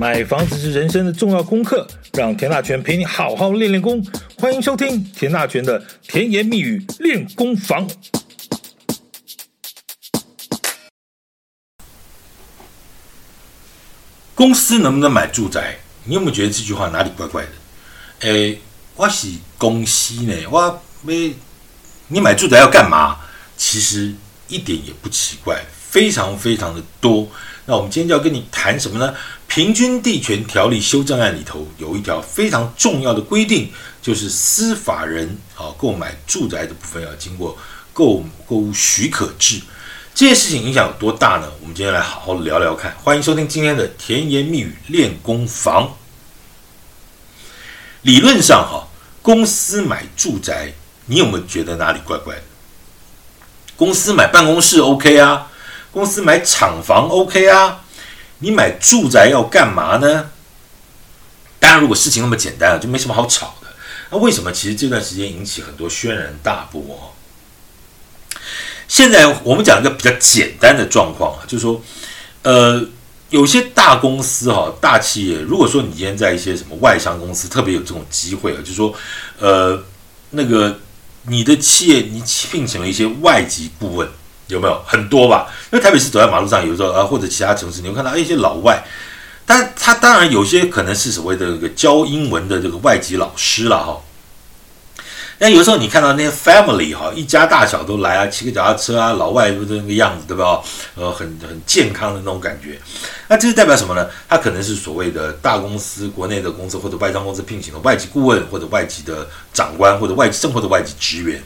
买房子是人生的重要功课，让田大权陪你好好练练功。欢迎收听田大权的甜言蜜语练功房。公司能不能买住宅？你有没有觉得这句话哪里怪怪的？诶，我是公司呢，我没你买住宅要干嘛？其实一点也不奇怪，非常非常的多。那我们今天就要跟你谈什么呢？平均地权条例修正案里头有一条非常重要的规定，就是司法人啊购买住宅的部分要经过购购屋许可制。这件事情影响有多大呢？我们今天来好好聊聊看。欢迎收听今天的甜言蜜语练功房。理论上哈，公司买住宅，你有没有觉得哪里怪怪的？公司买办公室 OK 啊？公司买厂房 OK 啊，你买住宅要干嘛呢？当然，如果事情那么简单啊，就没什么好吵的。那为什么其实这段时间引起很多轩然大波哦？现在我们讲一个比较简单的状况啊，就是说，呃，有些大公司哈、大企业，如果说你今天在一些什么外商公司，特别有这种机会啊，就是说，呃，那个你的企业你聘请了一些外籍顾问。有没有很多吧？因为台北市走在马路上，有时候啊，或者其他城市，你会看到一些老外，但他当然有些可能是所谓的这个教英文的这个外籍老师了哈。那有时候你看到那些 family 哈，一家大小都来啊，骑个脚踏车啊，老外都那个样子，对吧？呃，很很健康的那种感觉。那这是代表什么呢？他可能是所谓的大公司、国内的公司或者外商公司聘请的外籍顾问，或者外籍的长官，或者外籍生活的外籍职员。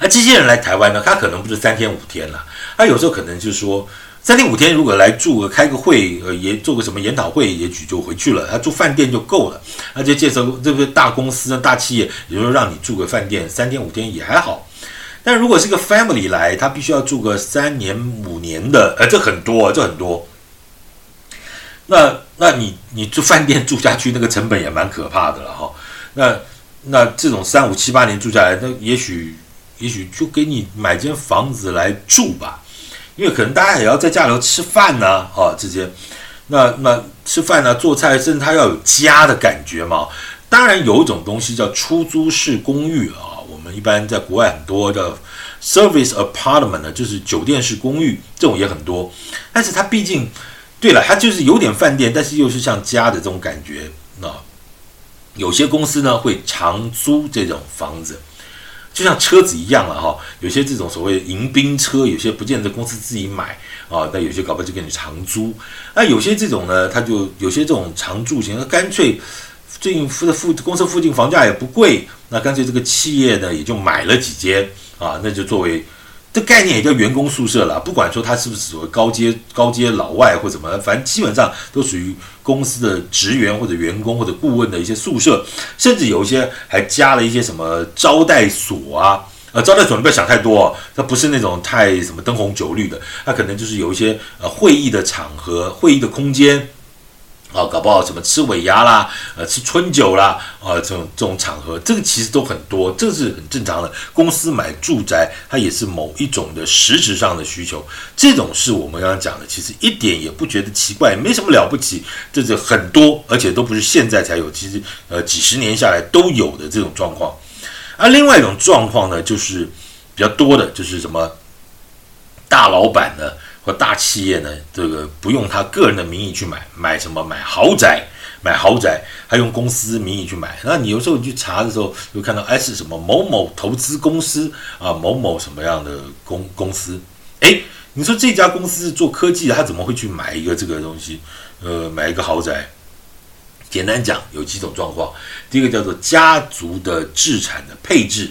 而这些人来台湾呢，他可能不是三天五天了，他有时候可能就是说三天五天，如果来住个开个会，呃，也做个什么研讨会，也许就回去了。他住饭店就够了。而且介绍这个大公司、大企业，也就是让你住个饭店三天五天也还好。但如果是个 family 来，他必须要住个三年五年的，呃，这很多，这很多。那那你你住饭店住下去，那个成本也蛮可怕的了哈。那那这种三五七八年住下来，那也许。也许就给你买间房子来住吧，因为可能大家也要在家里头吃饭呢，啊，这些，那那吃饭呢，做菜，甚至他要有家的感觉嘛。当然有一种东西叫出租式公寓啊，我们一般在国外很多的 service apartment 呢，就是酒店式公寓，这种也很多。但是它毕竟，对了，它就是有点饭店，但是又是像家的这种感觉。那有些公司呢会长租这种房子。就像车子一样了哈，有些这种所谓迎宾车，有些不见得公司自己买啊，那有些搞不好就给你长租。那有些这种呢，他就有些这种长住型，那干脆最近附的附公司附近房价也不贵，那干脆这个企业呢也就买了几间啊，那就作为。这概念也叫员工宿舍了，不管说他是不是所谓高阶高阶老外或怎么，反正基本上都属于公司的职员或者员工或者顾问的一些宿舍，甚至有一些还加了一些什么招待所啊，呃，招待所你不要想太多哦，它不是那种太什么灯红酒绿的，它可能就是有一些呃会议的场合、会议的空间。啊，搞不好什么吃尾牙啦，呃，吃春酒啦，啊，这种这种场合，这个其实都很多，这是很正常的。公司买住宅，它也是某一种的实质上的需求，这种是我们刚刚讲的，其实一点也不觉得奇怪，没什么了不起。这是很多，而且都不是现在才有，其实呃几十年下来都有的这种状况。而另外一种状况呢，就是比较多的，就是什么大老板呢？和大企业呢，这个不用他个人的名义去买，买什么？买豪宅，买豪宅，还用公司名义去买。那你有时候你去查的时候，就看到哎是什么某某投资公司啊，某某什么样的公公司？哎，你说这家公司是做科技的，他怎么会去买一个这个东西？呃，买一个豪宅？简单讲，有几种状况。第一个叫做家族的资产的配置。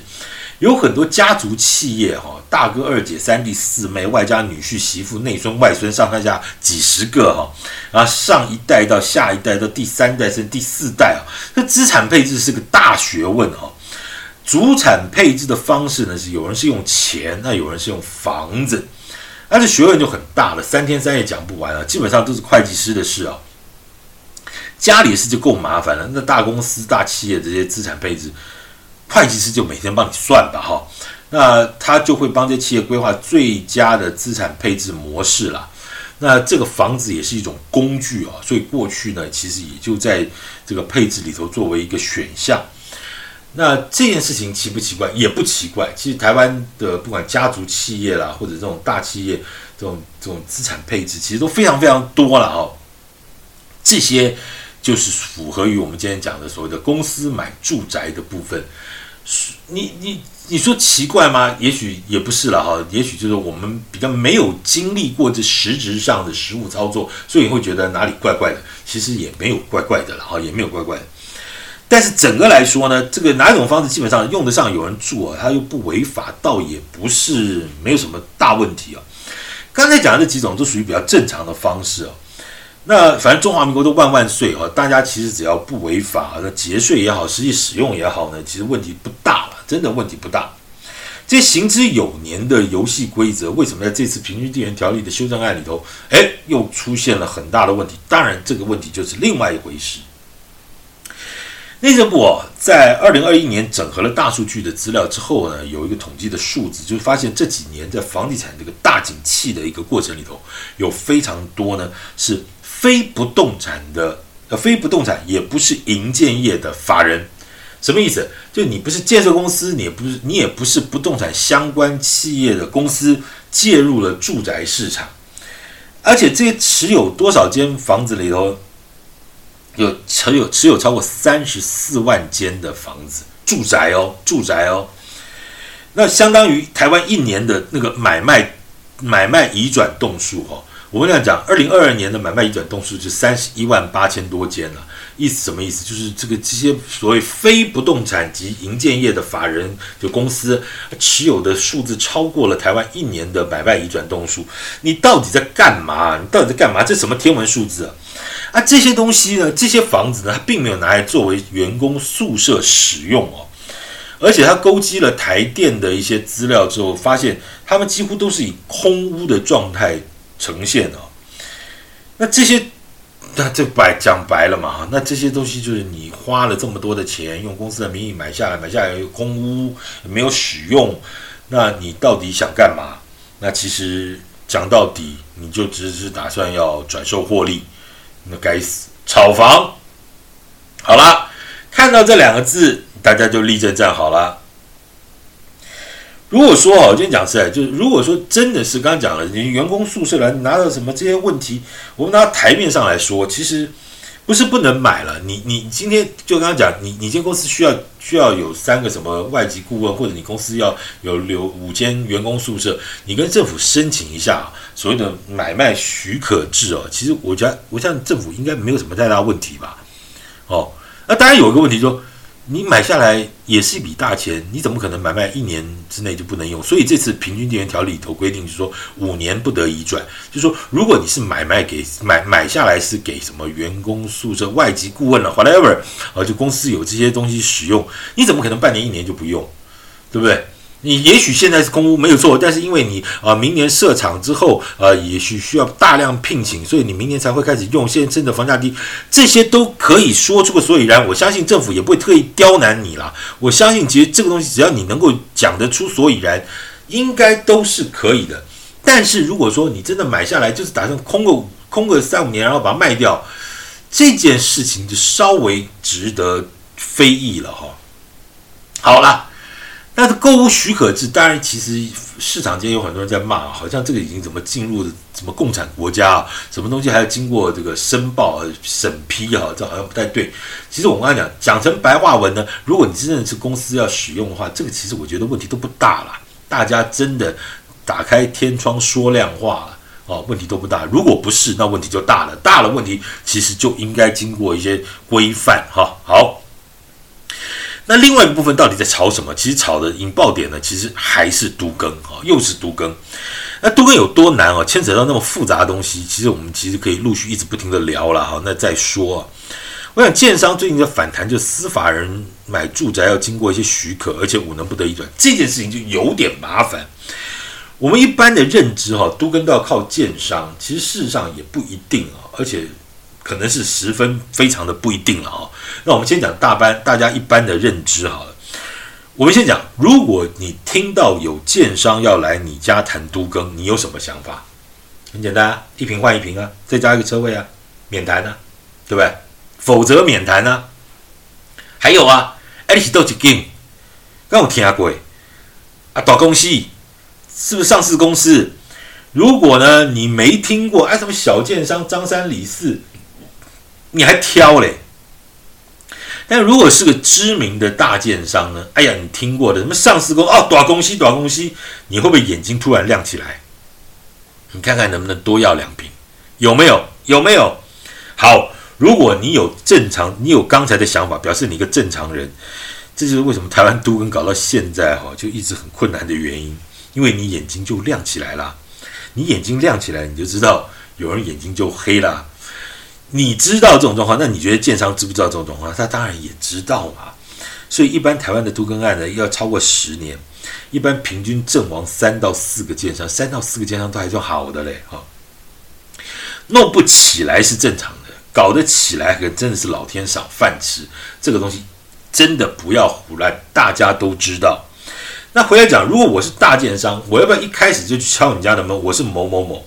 有很多家族企业，哈，大哥、二姐、三弟、四妹，外加女婿、媳妇、内孙、外孙，上上下几十个，哈，然后上一代到下一代到第三代甚至第四代啊，这资产配置是个大学问，哈。祖产配置的方式呢，是有人是用钱，那有人是用房子，那这学问就很大了，三天三夜讲不完了，基本上都是会计师的事啊。家里的事就够麻烦了，那大公司、大企业这些资产配置。会计师就每天帮你算吧，哈，那他就会帮这企业规划最佳的资产配置模式了。那这个房子也是一种工具啊，所以过去呢，其实也就在这个配置里头作为一个选项。那这件事情奇不奇怪？也不奇怪。其实台湾的不管家族企业啦，或者这种大企业，这种这种资产配置，其实都非常非常多了哈。这些就是符合于我们今天讲的所谓的公司买住宅的部分。你你你说奇怪吗？也许也不是了哈。也许就是我们比较没有经历过这实质上的实物操作，所以会觉得哪里怪怪的。其实也没有怪怪的了哈，也没有怪怪的。但是整个来说呢，这个哪种方式基本上用得上有人住啊，它又不违法，倒也不是没有什么大问题啊。刚才讲的这几种都属于比较正常的方式啊。那反正中华民国都万万岁啊，大家其实只要不违法，那节税也好，实际使用也好呢，其实问题不大了，真的问题不大。这行之有年的游戏规则，为什么在这次平均地权条例的修正案里头，哎，又出现了很大的问题？当然，这个问题就是另外一回事。内政部哦，在二零二一年整合了大数据的资料之后呢，有一个统计的数字，就是发现这几年在房地产这个大景气的一个过程里头，有非常多呢是非不动产的，呃，非不动产也不是营建业的法人，什么意思？就你不是建设公司，你也不是，你也不是不动产相关企业的公司，介入了住宅市场，而且这些持有多少间房子里头。有持有持有超过三十四万间的房子，住宅哦，住宅哦，那相当于台湾一年的那个买卖买卖移转栋数哦。我们这样讲，二零二二年的买卖移转栋数是三十一万八千多间了。意思什么意思？就是这个这些所谓非不动产及营建业的法人就公司持有的数字超过了台湾一年的买卖移转栋数。你到底在干嘛？你到底在干嘛？这什么天文数字啊？啊，这些东西呢，这些房子呢，它并没有拿来作为员工宿舍使用哦，而且它勾稽了台电的一些资料之后，发现他们几乎都是以空屋的状态呈现哦。那这些，那这白讲白了嘛，那这些东西就是你花了这么多的钱，用公司的名义买下来，买下来空屋没有使用，那你到底想干嘛？那其实讲到底，你就只是打算要转售获利。那该死，炒房！好了，看到这两个字，大家就立正站好了。如果说哦，我今天讲实在，就是如果说真的是刚刚讲了，你员工宿舍来拿到什么这些问题，我们拿台面上来说，其实。不是不能买了，你你今天就刚刚讲，你你间公司需要需要有三个什么外籍顾问，或者你公司要有留五间员工宿舍，你跟政府申请一下所谓的买卖许可制哦。其实我觉得，我想政府应该没有什么太大问题吧。哦，那当然有一个问题说。你买下来也是一笔大钱，你怎么可能买卖一年之内就不能用？所以这次平均地权条例里头规定，就是说五年不得移转。就是说，如果你是买卖给买买下来是给什么员工宿舍、外籍顾问了，whatever，啊，就公司有这些东西使用，你怎么可能半年一年就不用？对不对？你也许现在是空屋没有错，但是因为你啊、明年设厂之后啊、呃，也许需要大量聘请，所以你明年才会开始用。现在真的房价低，这些都可以说出个所以然。我相信政府也不会特意刁难你啦。我相信其实这个东西只要你能够讲得出所以然，应该都是可以的。但是如果说你真的买下来就是打算空个空个三五年，然后把它卖掉，这件事情就稍微值得非议了哈。好了。那购物许可制，当然其实市场间有很多人在骂，好像这个已经怎么进入什么共产国家啊？什么东西还要经过这个申报审批哈？这好像不太对。其实我刚才讲讲成白话文呢，如果你真的是公司要使用的话，这个其实我觉得问题都不大了。大家真的打开天窗说亮话了哦，问题都不大。如果不是，那问题就大了。大了问题其实就应该经过一些规范哈。好。那另外一部分到底在炒什么？其实炒的引爆点呢，其实还是都更啊，又是都更。那都更有多难啊？牵扯到那么复杂的东西，其实我们其实可以陆续一直不停的聊了哈。那再说，我想建商最近的反弹，就司法人买住宅要经过一些许可，而且五能不得已转，这件事情就有点麻烦。我们一般的认知哈，都更都要靠建商，其实事实上也不一定啊，而且。可能是十分非常的不一定了啊。那我们先讲大班，大家一般的认知好了。我们先讲，如果你听到有建商要来你家谈都更，你有什么想法？很简单啊，一瓶换一瓶啊，再加一个车位啊，免谈啊，对不对？否则免谈啊。还有啊，哎，你是多几间？刚有听过啊，大公司是不是上市公司？如果呢，你没听过，哎，什么小建商张三李四，你还挑嘞？但如果是个知名的大建商呢？哎呀，你听过的什么上市公哦，短公司，短公司，你会不会眼睛突然亮起来？你看看能不能多要两瓶？有没有？有没有？好，如果你有正常，你有刚才的想法，表示你一个正常人。这就是为什么台湾都跟搞到现在哈，就一直很困难的原因，因为你眼睛就亮起来了。你眼睛亮起来，你就知道有人眼睛就黑了。你知道这种状况，那你觉得建商知不知道这种状况？他当然也知道嘛。所以一般台湾的都更案呢，要超过十年，一般平均阵亡三到四个建商，三到四个建商都还算好的嘞哈。弄不起来是正常的，搞得起来可真的是老天赏饭吃。这个东西真的不要胡乱，大家都知道。那回来讲，如果我是大建商，我要不要一开始就去敲你家的门？我是某某某，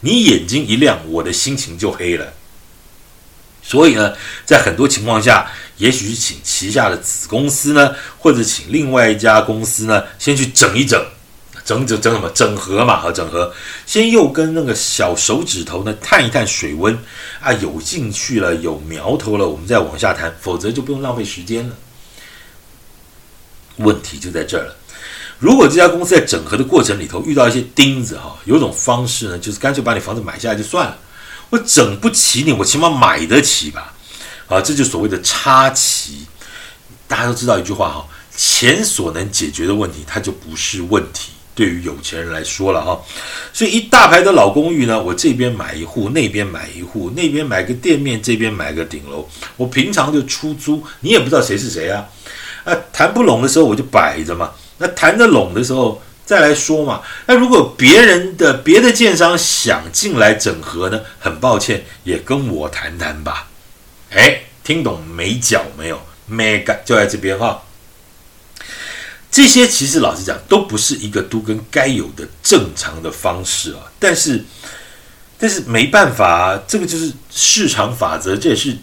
你眼睛一亮，我的心情就黑了。所以呢，在很多情况下，也许是请旗下的子公司呢，或者请另外一家公司呢，先去整一整，整整整什么？整合嘛，和整合。先又跟那个小手指头呢探一探水温啊，有进去了，有苗头了，我们再往下谈，否则就不用浪费时间了。问题就在这儿了。如果这家公司在整合的过程里头遇到一些钉子哈，有种方式呢，就是干脆把你房子买下来就算了。我整不起你，我起码买得起吧？啊，这就所谓的插旗。大家都知道一句话哈，钱所能解决的问题，它就不是问题。对于有钱人来说了哈，所以一大排的老公寓呢，我这边买一户，那边买一户，那边买个店面，这边买个顶楼。我平常就出租，你也不知道谁是谁啊。啊，谈不拢的时候我就摆着嘛。那谈得拢的时候。再来说嘛，那如果别人的别的建商想进来整合呢？很抱歉，也跟我谈谈吧。哎，听懂没脚没有？没干就在这边哈。这些其实老实讲都不是一个都更该有的正常的方式啊。但是，但是没办法啊，这个就是市场法则，这也是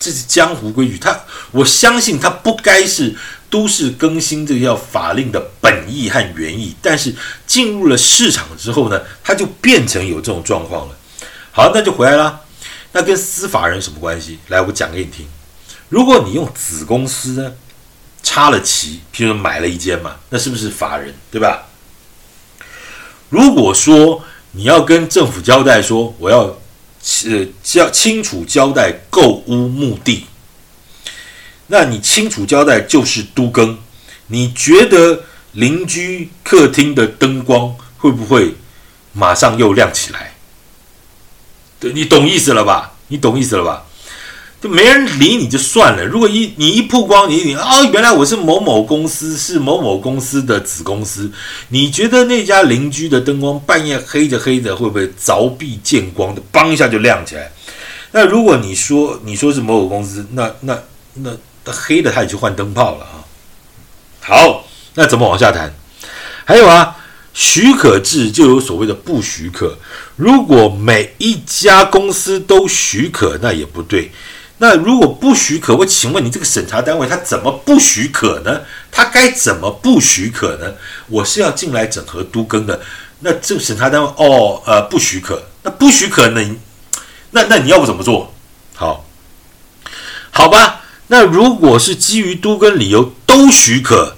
这是江湖规矩。他我相信他不该是。都市更新这个叫法令的本意和原意，但是进入了市场之后呢，它就变成有这种状况了。好，那就回来了。那跟司法人什么关系？来，我讲给你听。如果你用子公司呢插了旗，譬如说买了一间嘛，那是不是法人？对吧？如果说你要跟政府交代说，我要呃交清楚交代购屋目的。那你清楚交代就是都更，你觉得邻居客厅的灯光会不会马上又亮起来？对，你懂意思了吧？你懂意思了吧？就没人理你就算了。如果一你一曝光，你你、哦，原来我是某某公司，是某某公司的子公司。你觉得那家邻居的灯光半夜黑着黑着，会不会凿壁见光的，梆一下就亮起来？那如果你说你说是某某公司，那那那。黑的他也去换灯泡了啊！好，那怎么往下谈？还有啊，许可制就有所谓的不许可。如果每一家公司都许可，那也不对。那如果不许可，我请问你这个审查单位他怎么不许可呢？他该怎么不许可呢？我是要进来整合都更的，那这个审查单位哦，呃，不许可，那不许可呢？那那你要我怎么做？好，好吧。那如果是基于都更理由都许可，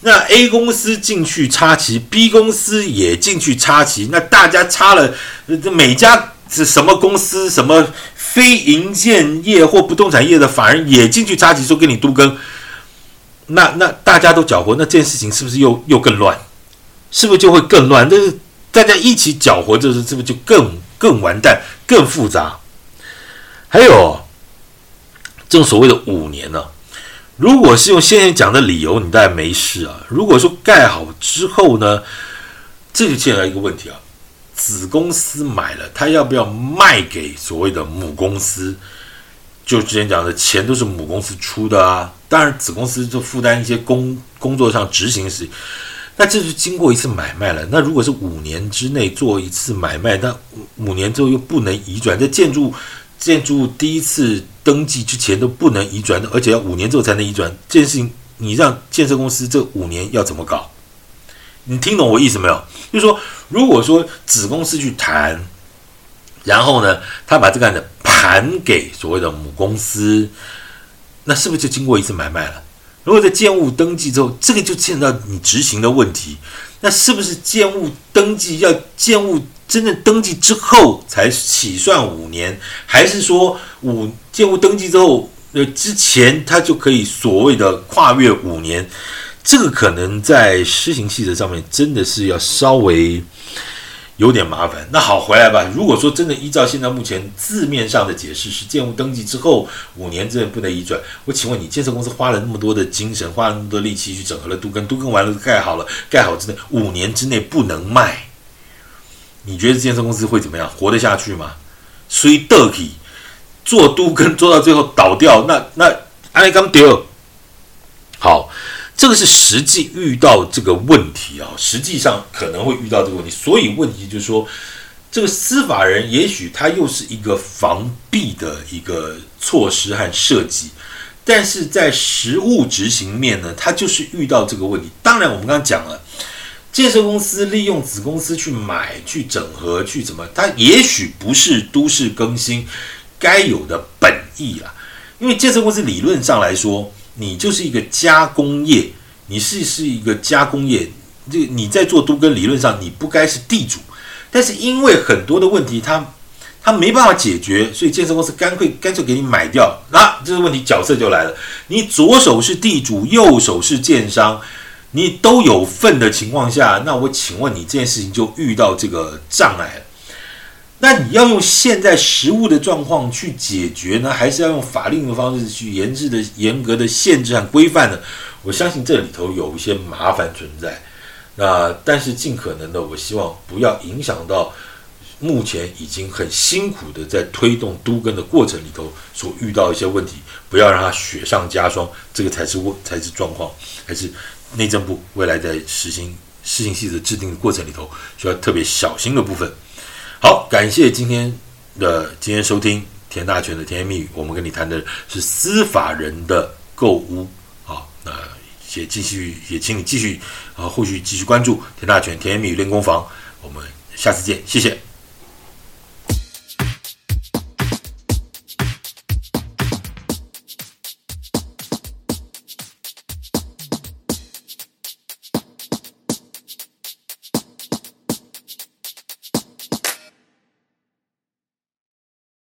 那 A 公司进去插旗，B 公司也进去插旗，那大家插了，这每家是什么公司，什么非营建业或不动产业的法人也进去插旗，说给你都更，那那大家都搅和，那这件事情是不是又又更乱？是不是就会更乱？这是大家一起搅和，这是是不是就更更完蛋、更复杂？还有。正所谓的五年呢、如果是用现在讲的理由，你大概没事啊。如果说盖好之后呢，这就牵来一个问题啊，子公司买了，他要不要卖给所谓的母公司？就之前讲的钱都是母公司出的啊，当然子公司就负担一些工工作上执行时，那这是经过一次买卖了。那如果是五年之内做一次买卖，那五年之后又不能移转，在建筑建筑物第一次登记之前都不能移转的，而且要五年之后才能移转。这件事情，你让建设公司这五年要怎么搞？你听懂我意思没有？就是说，如果说子公司去谈，然后呢，他把这个案子盘给所谓的母公司，那是不是就经过一次买卖了？如果在建物登记之后，这个就牵扯到你执行的问题，那是不是建物登记要建物真正登记之后才起算五年，还是说五建物登记之后呃之前它就可以所谓的跨越五年？这个可能在施行细则上面真的是要稍微。有点麻烦，那好，回来吧。如果说真的依照现在目前字面上的解释是建物登记之后五年之内不能移转，我请问你，建设公司花了那么多的精神，花了那么多力气去整合了都跟，都跟完了盖好了，盖好之内五年之内不能卖，你觉得建设公司会怎么样？活得下去吗？所以得起做都跟 做到最后倒掉，那那安利刚丢好。这个是实际遇到这个问题啊，实际上可能会遇到这个问题，所以问题就是说，这个司法人也许他又是一个防弊的一个措施和设计，但是在实务执行面呢，他就是遇到这个问题。当然，我们刚刚讲了，建设公司利用子公司去买、去整合、去怎么，它也许不是都市更新该有的本意啊，因为建设公司理论上来说。你就是一个加工业，你是是一个加工业，这你在做都跟，理论上你不该是地主，但是因为很多的问题，他他没办法解决，所以建设公司干脆干脆给你买掉，那、啊、这个问题角色就来了，你左手是地主，右手是建商，你都有份的情况下，那我请问你这件事情就遇到这个障碍了。那你要用现在实物的状况去解决呢，还是要用法令的方式去严制的严格的限制和规范呢？我相信这里头有一些麻烦存在。那但是尽可能的，我希望不要影响到目前已经很辛苦的在推动都更的过程里头所遇到一些问题，不要让它雪上加霜。这个才是问才是状况，还是内政部未来在实行施行细则制定的过程里头需要特别小心的部分。好，感谢今天的今天收听田大权的甜言蜜语，我们跟你谈的是司法人的购屋。啊，那也继续也请你继续啊，后续继续关注田大权甜言蜜语练功房，我们下次见，谢谢。